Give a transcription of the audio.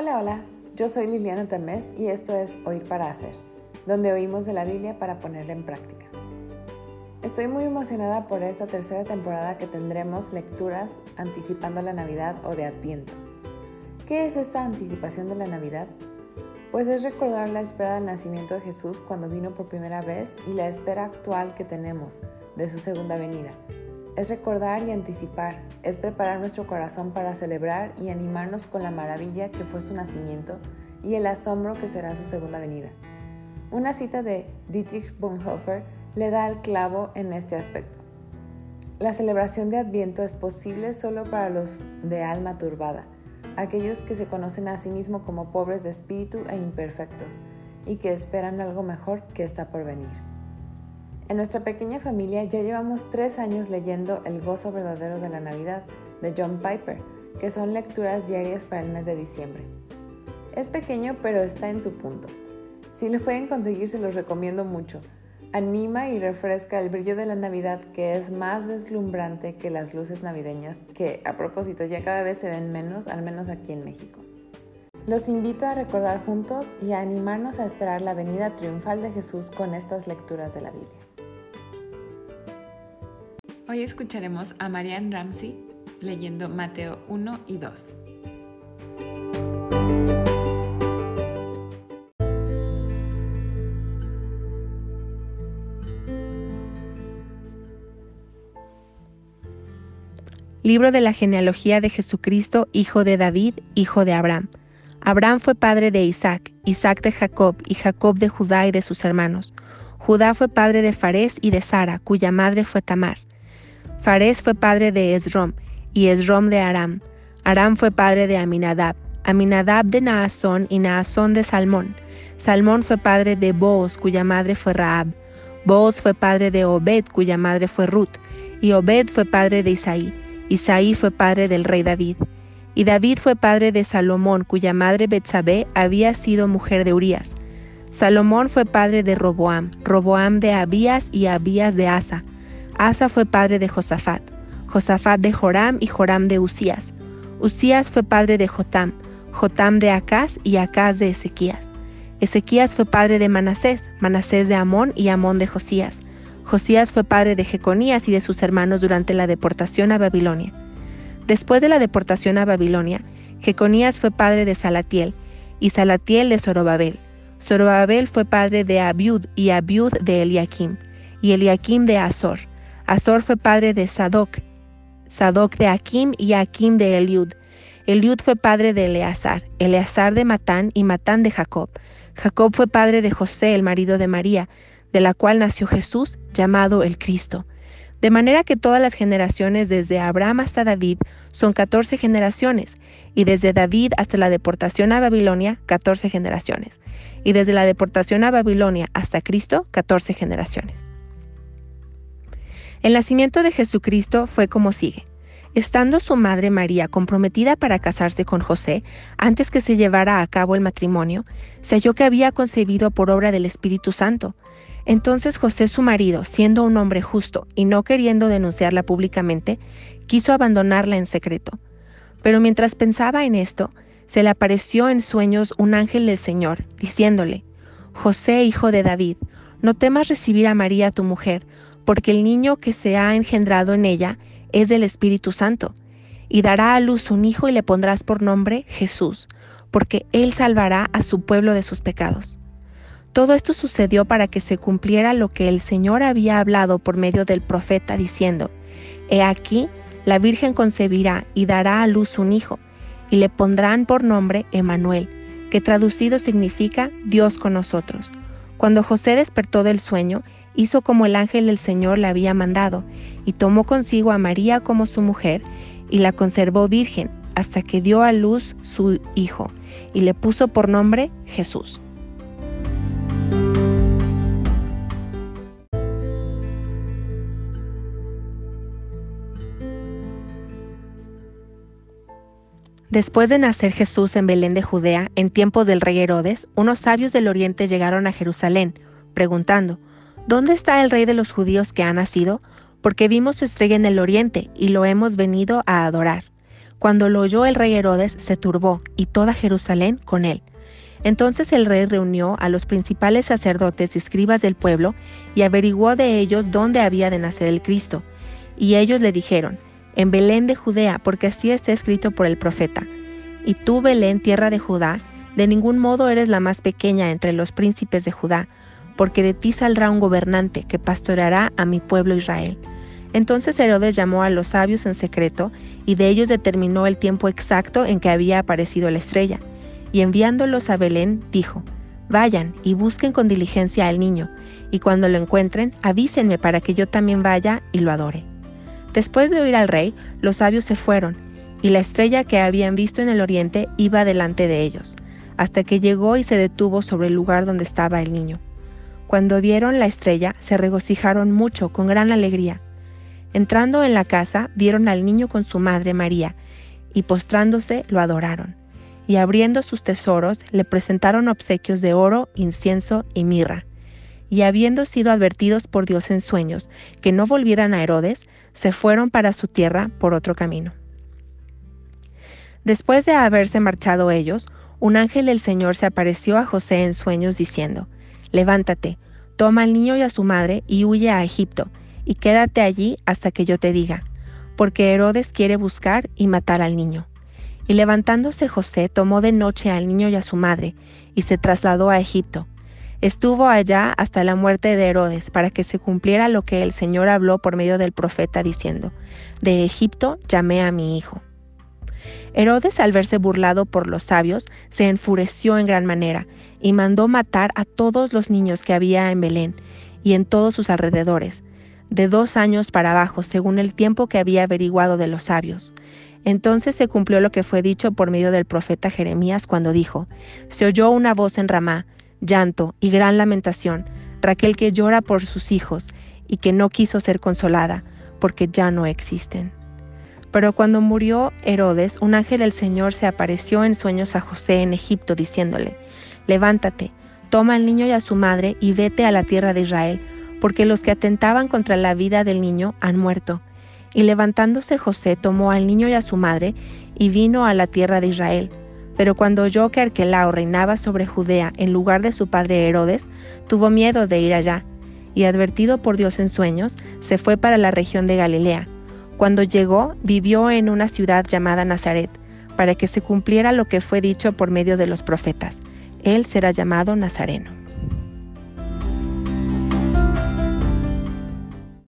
Hola, hola, yo soy Liliana Tamés y esto es Oír para Hacer, donde oímos de la Biblia para ponerla en práctica. Estoy muy emocionada por esta tercera temporada que tendremos lecturas anticipando la Navidad o de Adviento. ¿Qué es esta anticipación de la Navidad? Pues es recordar la espera del nacimiento de Jesús cuando vino por primera vez y la espera actual que tenemos de su segunda venida, es recordar y anticipar, es preparar nuestro corazón para celebrar y animarnos con la maravilla que fue su nacimiento y el asombro que será su segunda venida. Una cita de Dietrich Bonhoeffer le da al clavo en este aspecto. La celebración de Adviento es posible solo para los de alma turbada, aquellos que se conocen a sí mismos como pobres de espíritu e imperfectos, y que esperan algo mejor que está por venir. En nuestra pequeña familia ya llevamos tres años leyendo El gozo verdadero de la Navidad de John Piper, que son lecturas diarias para el mes de diciembre. Es pequeño pero está en su punto. Si lo pueden conseguir se los recomiendo mucho. Anima y refresca el brillo de la Navidad que es más deslumbrante que las luces navideñas que, a propósito, ya cada vez se ven menos, al menos aquí en México. Los invito a recordar juntos y a animarnos a esperar la venida triunfal de Jesús con estas lecturas de la Biblia. Hoy escucharemos a Marianne Ramsey leyendo Mateo 1 y 2. Libro de la genealogía de Jesucristo, hijo de David, hijo de Abraham. Abraham fue padre de Isaac, Isaac de Jacob, y Jacob de Judá y de sus hermanos. Judá fue padre de Farés y de Sara, cuya madre fue Tamar. Fares fue padre de Esrom, y Esrom de Aram. Aram fue padre de Aminadab, Aminadab de Naasón y Naasón de Salmón. Salmón fue padre de Booz, cuya madre fue Raab. Booz fue padre de Obed, cuya madre fue Ruth. Y Obed fue padre de Isaí. Isaí fue padre del rey David. Y David fue padre de Salomón, cuya madre Betsabé había sido mujer de Urías. Salomón fue padre de Roboam, Roboam de Abías y Abías de Asa. Asa fue padre de Josafat, Josafat de Joram y Joram de Usías. Usías fue padre de Jotam, Jotam de Acaz y Acaz de Ezequías. Ezequías fue padre de Manasés, Manasés de Amón y Amón de Josías. Josías fue padre de Jeconías y de sus hermanos durante la deportación a Babilonia. Después de la deportación a Babilonia, Jeconías fue padre de Salatiel, y Salatiel de Zorobabel. Zorobabel fue padre de Abiud y Abiud de Eliakim, y Eliakim de Azor. Azor fue padre de Sadoc, Sadoc de Akim y Akim de Eliud. Eliud fue padre de Eleazar, Eleazar de Matán y Matán de Jacob. Jacob fue padre de José, el marido de María, de la cual nació Jesús, llamado el Cristo. De manera que todas las generaciones desde Abraham hasta David son catorce generaciones, y desde David hasta la deportación a Babilonia, catorce generaciones, y desde la deportación a Babilonia hasta Cristo, catorce generaciones. El nacimiento de Jesucristo fue como sigue. Estando su madre María comprometida para casarse con José, antes que se llevara a cabo el matrimonio, se halló que había concebido por obra del Espíritu Santo. Entonces José su marido, siendo un hombre justo y no queriendo denunciarla públicamente, quiso abandonarla en secreto. Pero mientras pensaba en esto, se le apareció en sueños un ángel del Señor, diciéndole, José, hijo de David, no temas recibir a María tu mujer, porque el niño que se ha engendrado en ella es del Espíritu Santo, y dará a luz un hijo y le pondrás por nombre Jesús, porque él salvará a su pueblo de sus pecados. Todo esto sucedió para que se cumpliera lo que el Señor había hablado por medio del profeta, diciendo, He aquí, la Virgen concebirá y dará a luz un hijo, y le pondrán por nombre Emanuel, que traducido significa Dios con nosotros. Cuando José despertó del sueño, hizo como el ángel del Señor le había mandado, y tomó consigo a María como su mujer, y la conservó virgen hasta que dio a luz su hijo, y le puso por nombre Jesús. Después de nacer Jesús en Belén de Judea, en tiempos del rey Herodes, unos sabios del oriente llegaron a Jerusalén, preguntando, ¿Dónde está el rey de los judíos que ha nacido? Porque vimos su estrella en el oriente y lo hemos venido a adorar. Cuando lo oyó el rey Herodes, se turbó, y toda Jerusalén con él. Entonces el rey reunió a los principales sacerdotes y escribas del pueblo, y averiguó de ellos dónde había de nacer el Cristo. Y ellos le dijeron, en Belén de Judea, porque así está escrito por el profeta. Y tú, Belén, tierra de Judá, de ningún modo eres la más pequeña entre los príncipes de Judá, porque de ti saldrá un gobernante que pastoreará a mi pueblo Israel. Entonces Herodes llamó a los sabios en secreto, y de ellos determinó el tiempo exacto en que había aparecido la estrella. Y enviándolos a Belén, dijo, Vayan y busquen con diligencia al niño, y cuando lo encuentren, avísenme para que yo también vaya y lo adore. Después de oír al rey, los sabios se fueron, y la estrella que habían visto en el oriente iba delante de ellos, hasta que llegó y se detuvo sobre el lugar donde estaba el niño. Cuando vieron la estrella, se regocijaron mucho, con gran alegría. Entrando en la casa, vieron al niño con su madre María, y postrándose lo adoraron. Y abriendo sus tesoros, le presentaron obsequios de oro, incienso y mirra. Y habiendo sido advertidos por Dios en sueños que no volvieran a Herodes, se fueron para su tierra por otro camino. Después de haberse marchado ellos, un ángel del Señor se apareció a José en sueños diciendo, Levántate, toma al niño y a su madre y huye a Egipto, y quédate allí hasta que yo te diga, porque Herodes quiere buscar y matar al niño. Y levantándose José tomó de noche al niño y a su madre, y se trasladó a Egipto. Estuvo allá hasta la muerte de Herodes, para que se cumpliera lo que el Señor habló por medio del profeta, diciendo, De Egipto llamé a mi hijo. Herodes, al verse burlado por los sabios, se enfureció en gran manera, y mandó matar a todos los niños que había en Belén y en todos sus alrededores, de dos años para abajo, según el tiempo que había averiguado de los sabios. Entonces se cumplió lo que fue dicho por medio del profeta Jeremías cuando dijo, Se oyó una voz en Ramá, llanto y gran lamentación, Raquel que llora por sus hijos y que no quiso ser consolada, porque ya no existen. Pero cuando murió Herodes, un ángel del Señor se apareció en sueños a José en Egipto, diciéndole, Levántate, toma al niño y a su madre y vete a la tierra de Israel, porque los que atentaban contra la vida del niño han muerto. Y levantándose José tomó al niño y a su madre y vino a la tierra de Israel. Pero cuando oyó que Arquelao reinaba sobre Judea en lugar de su padre Herodes, tuvo miedo de ir allá, y advertido por Dios en sueños, se fue para la región de Galilea. Cuando llegó, vivió en una ciudad llamada Nazaret, para que se cumpliera lo que fue dicho por medio de los profetas. Él será llamado Nazareno.